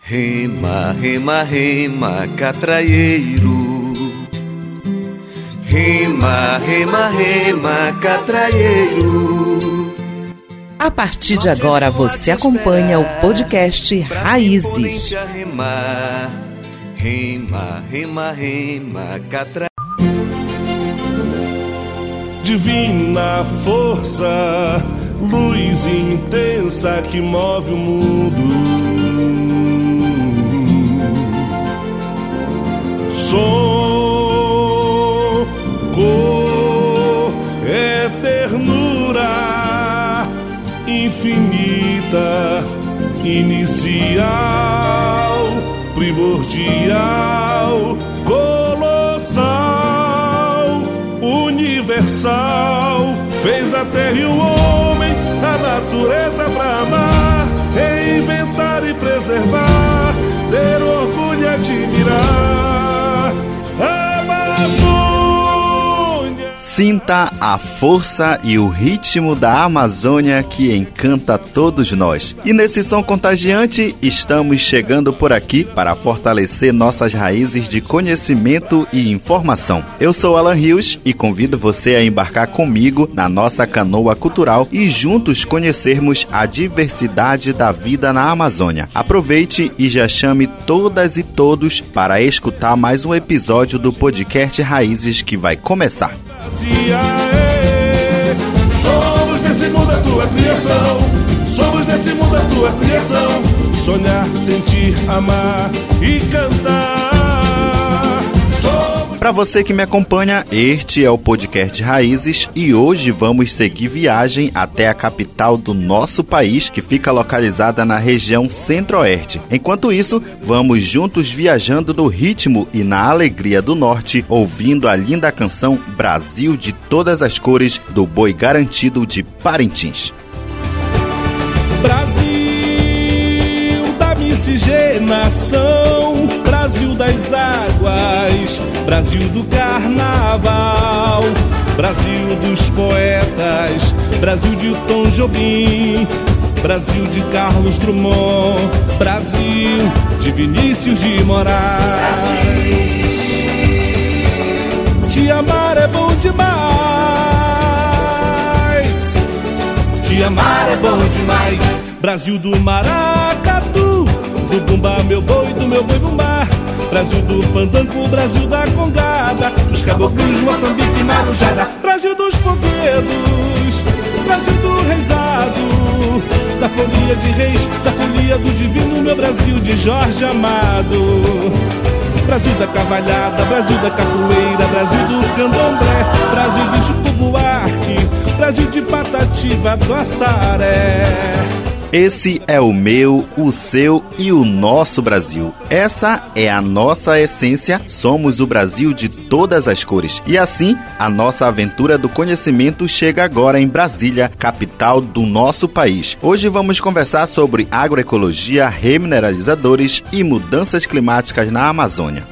Rema, rema, rema, catraieiro. Rema, rema, rema, catraieiro. A partir de agora você acompanha o podcast Raízes. Rema, rema, rema, rema, catraieiro. Divina força, luz intensa que move o mundo. Som, cor, é ternura infinita, inicial, primordial, colossal, universal. Fez a terra e o homem, a natureza pra amar, reinventar e preservar, ter orgulho e admirar. Sinta a força e o ritmo da Amazônia que encanta todos nós. E nesse som contagiante, estamos chegando por aqui para fortalecer nossas raízes de conhecimento e informação. Eu sou Alan Rios e convido você a embarcar comigo na nossa canoa cultural e juntos conhecermos a diversidade da vida na Amazônia. Aproveite e já chame todas e todos para escutar mais um episódio do podcast Raízes que vai começar. Somos desse mundo a tua criação. Somos desse mundo a tua criação. Sonhar, sentir, amar e cantar. Para você que me acompanha, este é o podcast Raízes e hoje vamos seguir viagem até a capital do nosso país, que fica localizada na região Centro-Oeste. Enquanto isso, vamos juntos viajando no ritmo e na alegria do norte, ouvindo a linda canção Brasil de todas as cores do Boi Garantido de Parintins. Brasil da miscigenação, Brasil das águas, Brasil do carnaval, Brasil dos poetas, Brasil de Tom Jobim, Brasil de Carlos Drummond, Brasil de Vinícius de Moraes. Te amar é bom demais. Te amar é bom demais. Brasil do maracatu, Brasil do fandango, Brasil da congada, dos caboclos, Moçambique e Marujada. Brasil dos foguedos, Brasil do reizado, da folia de reis, da folia do divino, meu Brasil de Jorge Amado. Brasil da cavalhada, Brasil da capoeira, Brasil do candomblé, Brasil de Chico Buarque, Brasil de Patativa do Assaré. Esse é o meu, o seu e o nosso Brasil. Essa é a nossa essência. Somos o Brasil de todas as cores. E assim, a nossa aventura do conhecimento chega agora em Brasília, capital do nosso país. Hoje vamos conversar sobre agroecologia, remineralizadores e mudanças climáticas na Amazônia.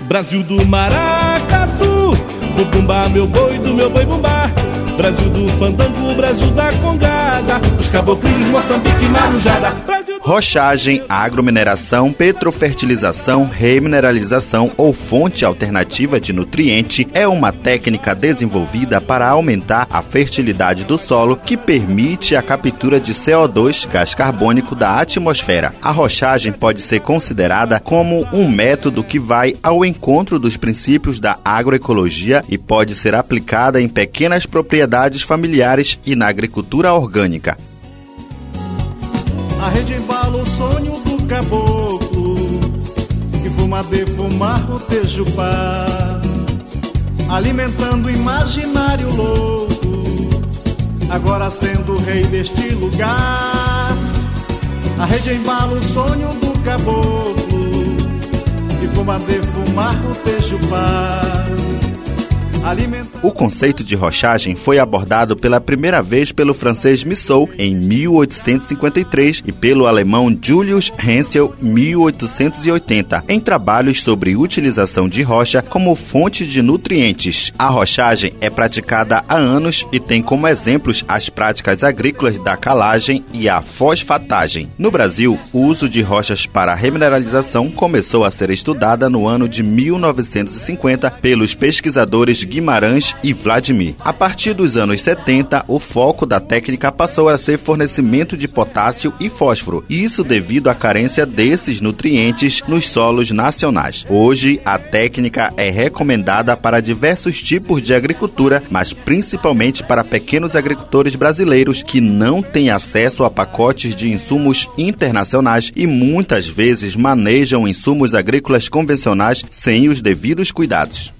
Brasil do maracatu, do bumba meu boi, do meu boi bumbá. Brasil do fandango, Brasil da congada, dos caboclos, Moçambique Marujada. Brasil Rochagem, agromineração, petrofertilização, remineralização ou fonte alternativa de nutriente é uma técnica desenvolvida para aumentar a fertilidade do solo que permite a captura de CO2, gás carbônico, da atmosfera. A rochagem pode ser considerada como um método que vai ao encontro dos princípios da agroecologia e pode ser aplicada em pequenas propriedades familiares e na agricultura orgânica. A rede embala o sonho do caboclo Que fuma defumar o tejupá Alimentando o imaginário louco Agora sendo rei deste lugar. A rede embala o sonho do caboclo Que fuma defumar o tejupá O conceito de rochagem foi abordado pela primeira vez pelo francês Missou em 1853 e pelo alemão Julius Hensel 1880 em trabalhos sobre utilização de rocha como fonte de nutrientes. A rochagem é praticada há anos e tem como exemplos as práticas agrícolas da calagem e a fosfatagem. No Brasil, o uso de rochas para remineralização começou a ser estudada no ano de 1950 pelos pesquisadores Guimarães e Vladimir. A partir dos anos 70, o foco da técnica passou a ser fornecimento de potássio e fósforo, isso devido à carência desses nutrientes nos solos nacionais. Hoje, a técnica é recomendada para diversos tipos de agricultura, mas principalmente para pequenos agricultores brasileiros que não têm acesso a pacotes de insumos internacionais e muitas vezes manejam insumos agrícolas convencionais sem os devidos cuidados.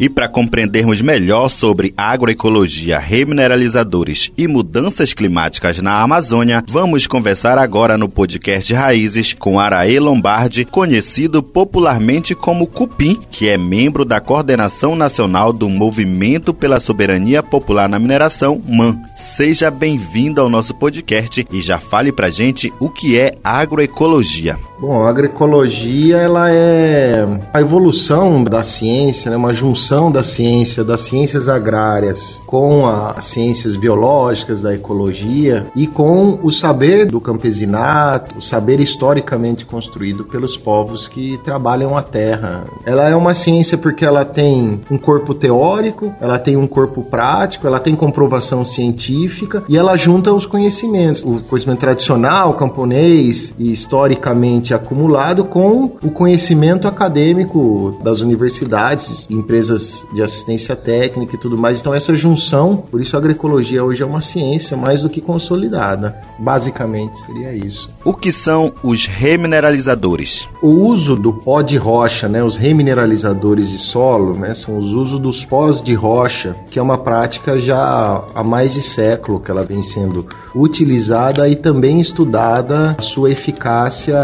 E para compreendermos melhor sobre agroecologia, remineralizadores e mudanças climáticas na Amazônia, vamos conversar agora no podcast Raízes com Araê Lombardi, conhecido popularmente como Cupim, que é membro da coordenação nacional do Movimento pela Soberania Popular na Mineração, MAN. Seja bem-vindo ao nosso podcast e já fale pra gente o que é agroecologia. Bom, a agroecologia ela é a evolução da ciência, né? uma junção da ciência, das ciências agrárias com as ciências biológicas da ecologia e com o saber do campesinato, o saber historicamente construído pelos povos que trabalham a terra. Ela é uma ciência porque ela tem um corpo teórico, ela tem um corpo prático, ela tem comprovação científica e ela junta os conhecimentos, o conhecimento tradicional, camponês e historicamente acumulado com o conhecimento acadêmico das universidades, empresas de assistência técnica e tudo mais. Então, essa junção, por isso a agroecologia hoje é uma ciência mais do que consolidada. Basicamente, seria isso. O que são os remineralizadores? O uso do pó de rocha, né, os remineralizadores de solo, né, são os usos dos pós de rocha, que é uma prática já há mais de século que ela vem sendo utilizada e também estudada a sua eficácia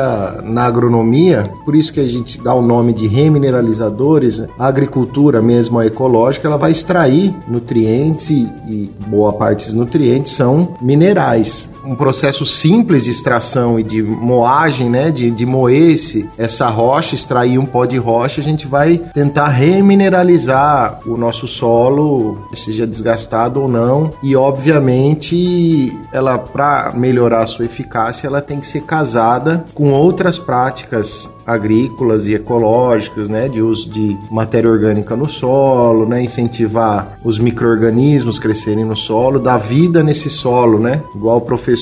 na agronomia, por isso que a gente dá o nome de remineralizadores, a agricultura mesmo a ecológica, ela vai extrair nutrientes e, e boa parte dos nutrientes são minerais um processo simples de extração e de moagem, né, de, de moer esse, essa rocha, extrair um pó de rocha, a gente vai tentar remineralizar o nosso solo, seja desgastado ou não, e obviamente ela para melhorar a sua eficácia, ela tem que ser casada com outras práticas agrícolas e ecológicas, né, de uso de matéria orgânica no solo, né, incentivar os micro-organismos crescerem no solo, dar vida nesse solo, né, igual o professor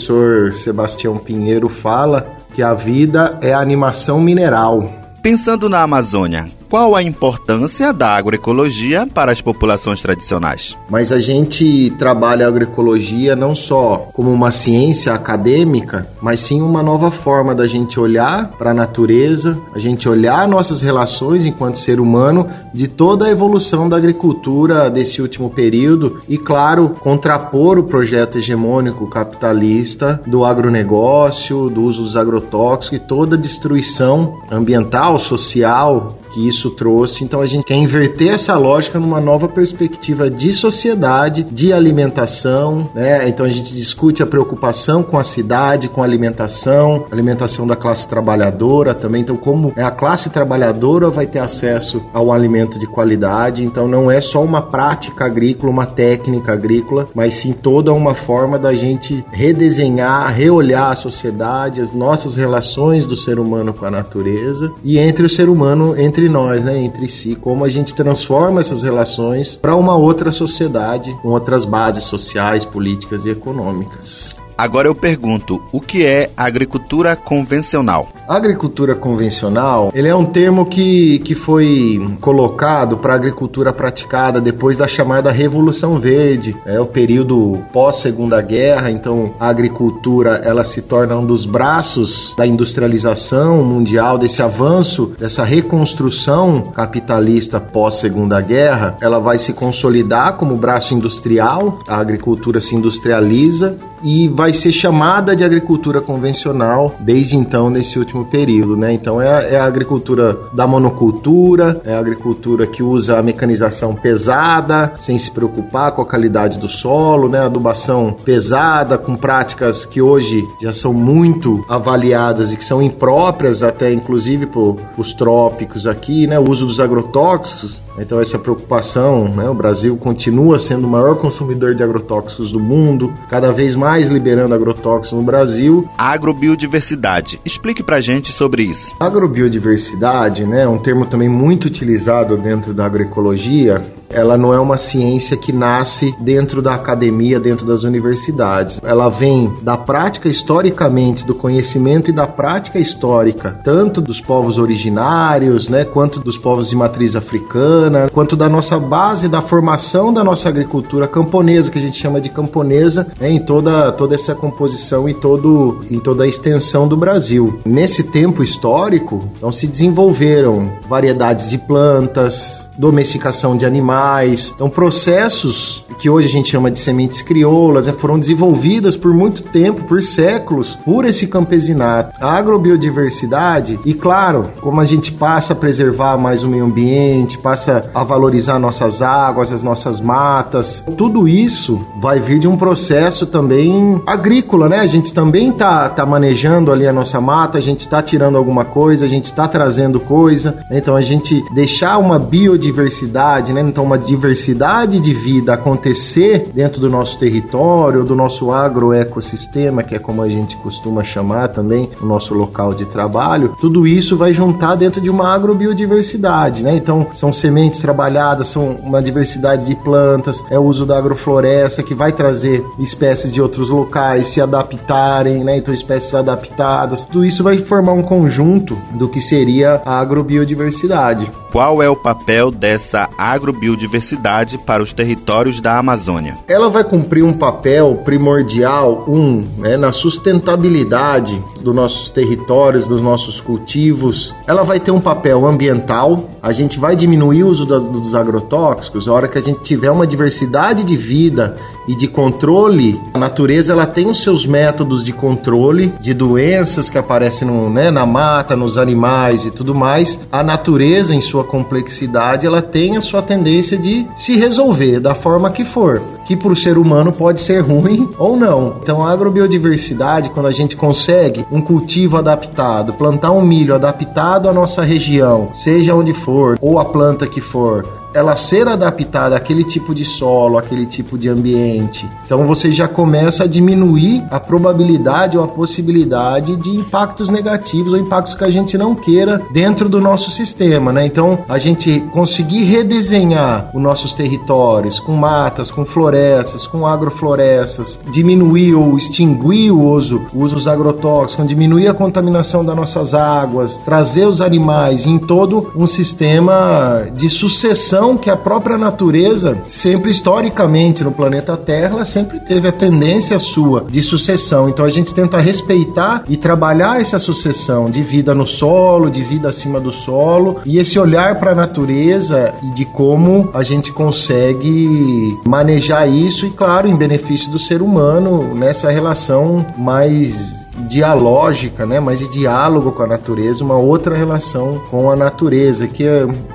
Sebastião Pinheiro fala, que a vida é a animação mineral. Pensando na Amazônia, qual a importância da agroecologia para as populações tradicionais? Mas a gente trabalha a agroecologia não só como uma ciência acadêmica, mas sim uma nova forma da gente olhar para a natureza, a gente olhar nossas relações enquanto ser humano de toda a evolução da agricultura desse último período e, claro, contrapor o projeto hegemônico capitalista do agronegócio, do uso dos agrotóxicos e toda a destruição ambiental, social que isso trouxe. Então a gente quer inverter essa lógica numa nova perspectiva de sociedade, de alimentação, né? Então a gente discute a preocupação com a cidade, com a alimentação, alimentação da classe trabalhadora também. Então como a classe trabalhadora vai ter acesso ao alimento de qualidade, então não é só uma prática agrícola, uma técnica agrícola, mas sim toda uma forma da gente redesenhar, reolhar a sociedade, as nossas relações do ser humano com a natureza e entre o ser humano, entre entre nós, né, entre si, como a gente transforma essas relações para uma outra sociedade com outras bases sociais, políticas e econômicas. Agora eu pergunto, o que é agricultura convencional? Agricultura convencional, ele é um termo que, que foi colocado para a agricultura praticada depois da chamada Revolução Verde, é o período pós Segunda Guerra, então a agricultura ela se torna um dos braços da industrialização mundial, desse avanço, dessa reconstrução capitalista pós Segunda Guerra, ela vai se consolidar como braço industrial, a agricultura se industrializa e vai ser chamada de agricultura convencional desde então, nesse último período, né? Então é a, é a agricultura da monocultura, é a agricultura que usa a mecanização pesada, sem se preocupar com a qualidade do solo, né? Adubação pesada, com práticas que hoje já são muito avaliadas e que são impróprias até inclusive por os trópicos aqui, né? O uso dos agrotóxicos então essa preocupação, né? o Brasil continua sendo o maior consumidor de agrotóxicos do mundo, cada vez mais liberando agrotóxicos no Brasil. Agrobiodiversidade. Explique pra gente sobre isso. Agrobiodiversidade, né, é um termo também muito utilizado dentro da agroecologia, ela não é uma ciência que nasce dentro da academia, dentro das universidades. Ela vem da prática historicamente, do conhecimento e da prática histórica, tanto dos povos originários, né, quanto dos povos de matriz africana, quanto da nossa base da formação da nossa agricultura camponesa, que a gente chama de camponesa, né, em toda, toda essa composição e todo, em toda a extensão do Brasil. Nesse tempo histórico, então se desenvolveram variedades de plantas, domesticação de animais. Então, processos que hoje a gente chama de sementes crioulas né, foram desenvolvidas por muito tempo, por séculos, por esse campesinato. A agrobiodiversidade, e claro, como a gente passa a preservar mais o meio ambiente, passa a valorizar nossas águas, as nossas matas, tudo isso vai vir de um processo também agrícola, né? A gente também tá, tá manejando ali a nossa mata, a gente está tirando alguma coisa, a gente está trazendo coisa. Então, a gente deixar uma biodiversidade diversidade, né? Então, uma diversidade de vida acontecer dentro do nosso território, do nosso agroecossistema, que é como a gente costuma chamar também o nosso local de trabalho, tudo isso vai juntar dentro de uma agrobiodiversidade, né? Então, são sementes trabalhadas, são uma diversidade de plantas, é o uso da agrofloresta que vai trazer espécies de outros locais se adaptarem, né? Então, espécies adaptadas. Tudo isso vai formar um conjunto do que seria a agrobiodiversidade. Qual é o papel dessa agrobiodiversidade para os territórios da Amazônia? Ela vai cumprir um papel primordial, um, né, na sustentabilidade dos nossos territórios, dos nossos cultivos. Ela vai ter um papel ambiental, a gente vai diminuir o uso dos agrotóxicos, a hora que a gente tiver uma diversidade de vida e de controle, a natureza ela tem os seus métodos de controle de doenças que aparecem no, né, na mata, nos animais e tudo mais. A natureza, em sua complexidade, ela tem a sua tendência de se resolver da forma que for, que para o ser humano pode ser ruim ou não. Então, a agrobiodiversidade, quando a gente consegue um cultivo adaptado, plantar um milho adaptado à nossa região, seja onde for, ou a planta que for, ela ser adaptada àquele tipo de solo, àquele tipo de ambiente. Então você já começa a diminuir a probabilidade ou a possibilidade de impactos negativos ou impactos que a gente não queira dentro do nosso sistema, né? Então a gente conseguir redesenhar os nossos territórios com matas, com florestas, com agroflorestas, diminuir ou extinguir o uso, o uso dos agrotóxicos, diminuir a contaminação das nossas águas, trazer os animais em todo um sistema de sucessão que a própria natureza, sempre historicamente no planeta Terra, ela sempre teve a tendência sua de sucessão. Então a gente tenta respeitar e trabalhar essa sucessão de vida no solo, de vida acima do solo e esse olhar para a natureza e de como a gente consegue manejar isso e claro, em benefício do ser humano nessa relação mais dialógica, né, mais de diálogo com a natureza, uma outra relação com a natureza, que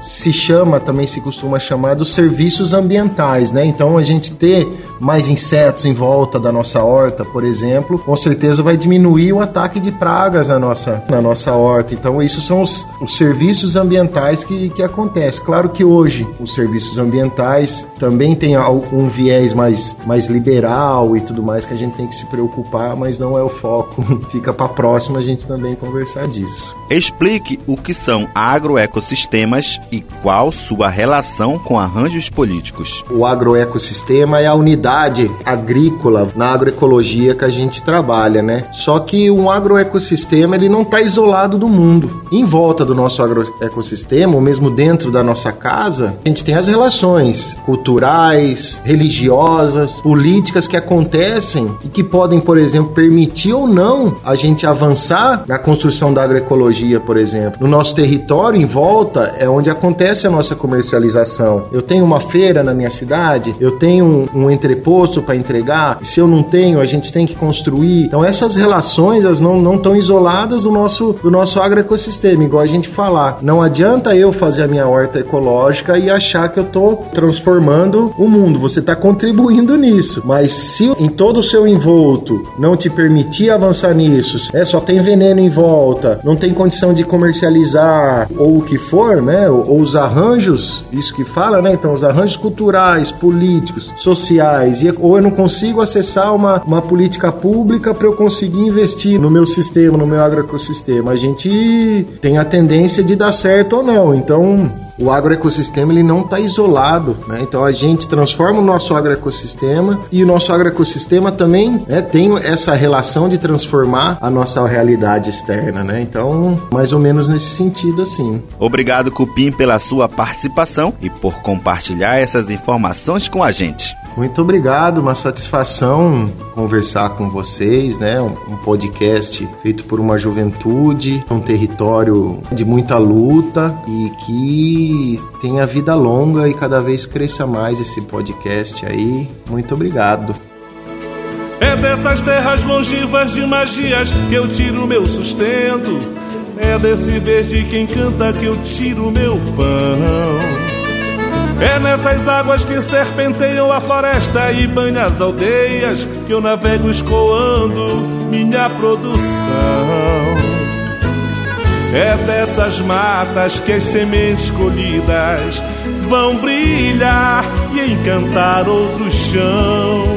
se chama, também se costuma chamar dos serviços ambientais, né? Então a gente ter mais insetos em volta da nossa horta, por exemplo, com certeza vai diminuir o ataque de pragas na nossa, na nossa horta. Então, isso são os, os serviços ambientais que, que acontecem. Claro que hoje os serviços ambientais também têm um viés mais, mais liberal e tudo mais que a gente tem que se preocupar, mas não é o foco fica para próxima a gente também conversar disso. Explique o que são agroecossistemas e qual sua relação com arranjos políticos. O agroecossistema é a unidade agrícola na agroecologia que a gente trabalha, né? Só que um agroecossistema ele não está isolado do mundo. Em volta do nosso agroecossistema, ou mesmo dentro da nossa casa, a gente tem as relações culturais, religiosas, políticas que acontecem e que podem, por exemplo, permitir ou não a gente avançar na construção da agroecologia, por exemplo. No nosso território, em volta, é onde acontece a nossa comercialização. Eu tenho uma feira na minha cidade, eu tenho um, um entreposto para entregar. Se eu não tenho, a gente tem que construir. Então, essas relações, elas não estão isoladas do nosso, do nosso agroecossistema, igual a gente falar. Não adianta eu fazer a minha horta ecológica e achar que eu estou transformando o mundo. Você está contribuindo nisso. Mas se em todo o seu envolto não te permitir avançar nisso, é só tem veneno em volta, não tem condição de comercializar ou o que for, né? Ou, ou os arranjos, isso que fala, né? Então, os arranjos culturais, políticos, sociais, e, ou eu não consigo acessar uma, uma política pública para eu conseguir investir no meu sistema, no meu agroecossistema. A gente tem a tendência de dar certo ou não. Então, o agroecossistema ele não está isolado, né? Então a gente transforma o nosso agroecossistema e o nosso agroecossistema também né, tem essa relação de transformar a nossa realidade externa, né? Então, mais ou menos nesse sentido assim. Obrigado, Cupim, pela sua participação e por compartilhar essas informações com a gente. Muito obrigado, uma satisfação conversar com vocês, né? Um podcast feito por uma juventude, um território de muita luta e que tenha vida longa e cada vez cresça mais esse podcast aí. Muito obrigado. É dessas terras longivas de magias que eu tiro meu sustento. É desse verde que encanta que eu tiro meu pão. É nessas águas que serpenteiam a floresta e banham as aldeias que eu navego escoando minha produção. É dessas matas que as sementes colhidas vão brilhar e encantar outros chãos.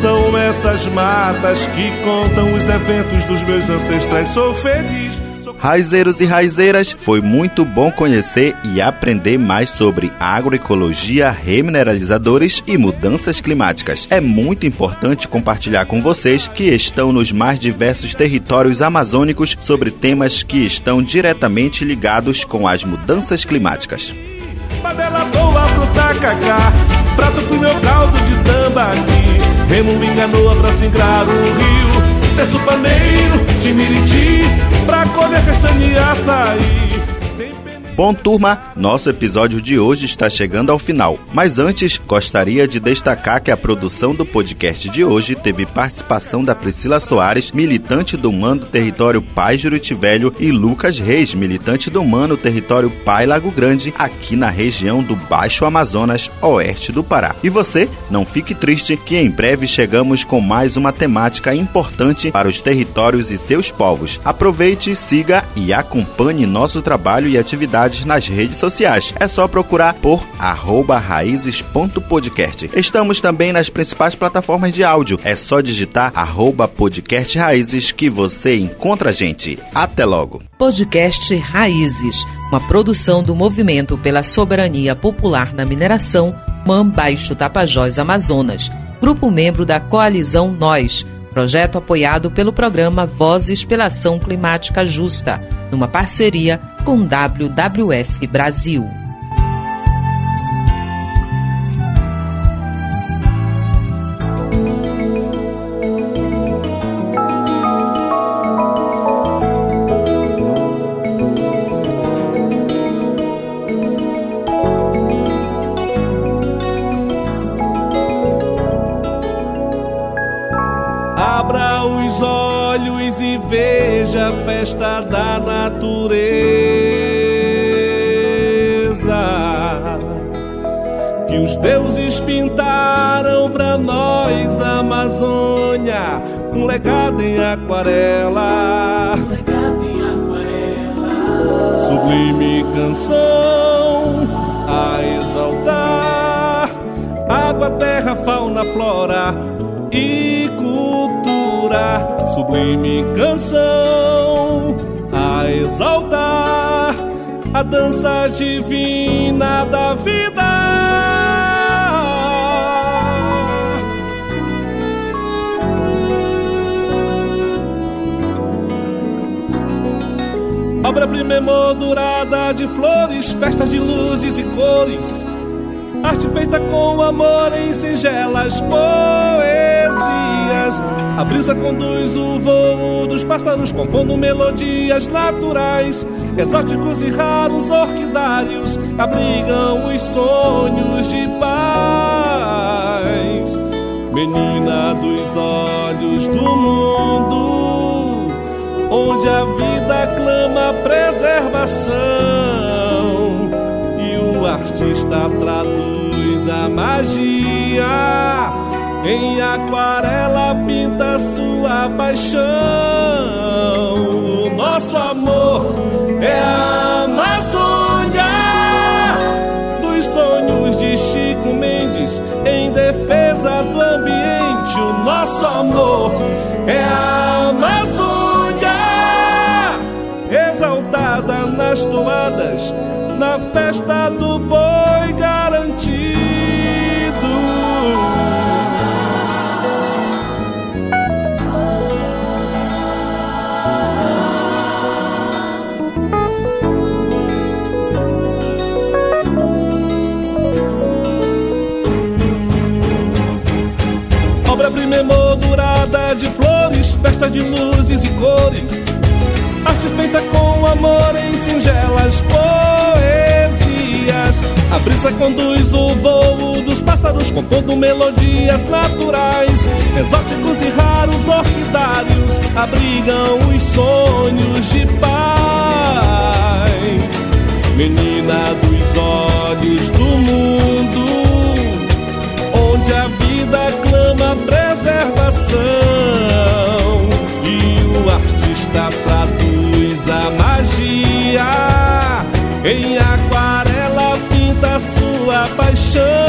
São essas matas que contam os eventos dos meus ancestrais. Sou feliz Raizeiros e raizeiras, foi muito bom conhecer e aprender mais sobre agroecologia, remineralizadores e mudanças climáticas. É muito importante compartilhar com vocês que estão nos mais diversos territórios amazônicos sobre temas que estão diretamente ligados com as mudanças climáticas. Boa pro tacacá, prato pro meu caldo de tambaqui, remo pra singrar o rio paneiro, pra colher castanha e açaí. Bom, turma, nosso episódio de hoje está chegando ao final. Mas antes, gostaria de destacar que a produção do podcast de hoje teve participação da Priscila Soares, militante do Mano Território Pai Juriti Velho, e Lucas Reis, militante do Mano Território Pai Lago Grande, aqui na região do Baixo Amazonas, oeste do Pará. E você, não fique triste que em breve chegamos com mais uma temática importante para os territórios e seus povos. Aproveite, siga e acompanhe nosso trabalho e atividades novidades nas redes sociais. É só procurar por raízes.podcast. Estamos também nas principais plataformas de áudio. É só digitar arroba podcast raízes que você encontra a gente. Até logo. Podcast Raízes, uma produção do Movimento pela Soberania Popular na Mineração, MAM Baixo Tapajós Amazonas, grupo membro da Coalizão Nós, projeto apoiado pelo programa Vozes pela Ação Climática Justa, numa parceria com WWF Brasil. Pintaram pra nós, a Amazônia, um legado em aquarela. Sublime canção a exaltar água, terra, fauna, flora e cultura sublime canção a exaltar a dança divina da vida. Obra-prima emoldurada de flores, festas de luzes e cores. Arte feita com amor em singelas poesias. A brisa conduz o voo dos pássaros, compondo melodias naturais. Exóticos e raros orquidários abrigam os sonhos de paz. Menina dos olhos do mundo onde a vida clama preservação e o artista traduz a magia. Em aquarela pinta sua paixão. O nosso amor é a Amazônia dos sonhos de Chico Mendes em defesa do ambiente. O nosso amor é a na festa do boi garantido. Obra-prima emoldurada de flores, festa de luzes e cores arte feita com amor em singelas poesias. A brisa conduz o voo dos pássaros, compondo melodias naturais. Exóticos e raros orquidários abrigam os sonhos de paz. Menina dos olhos do mundo, onde a vida clama preservação em aquarela pinta sua paixão.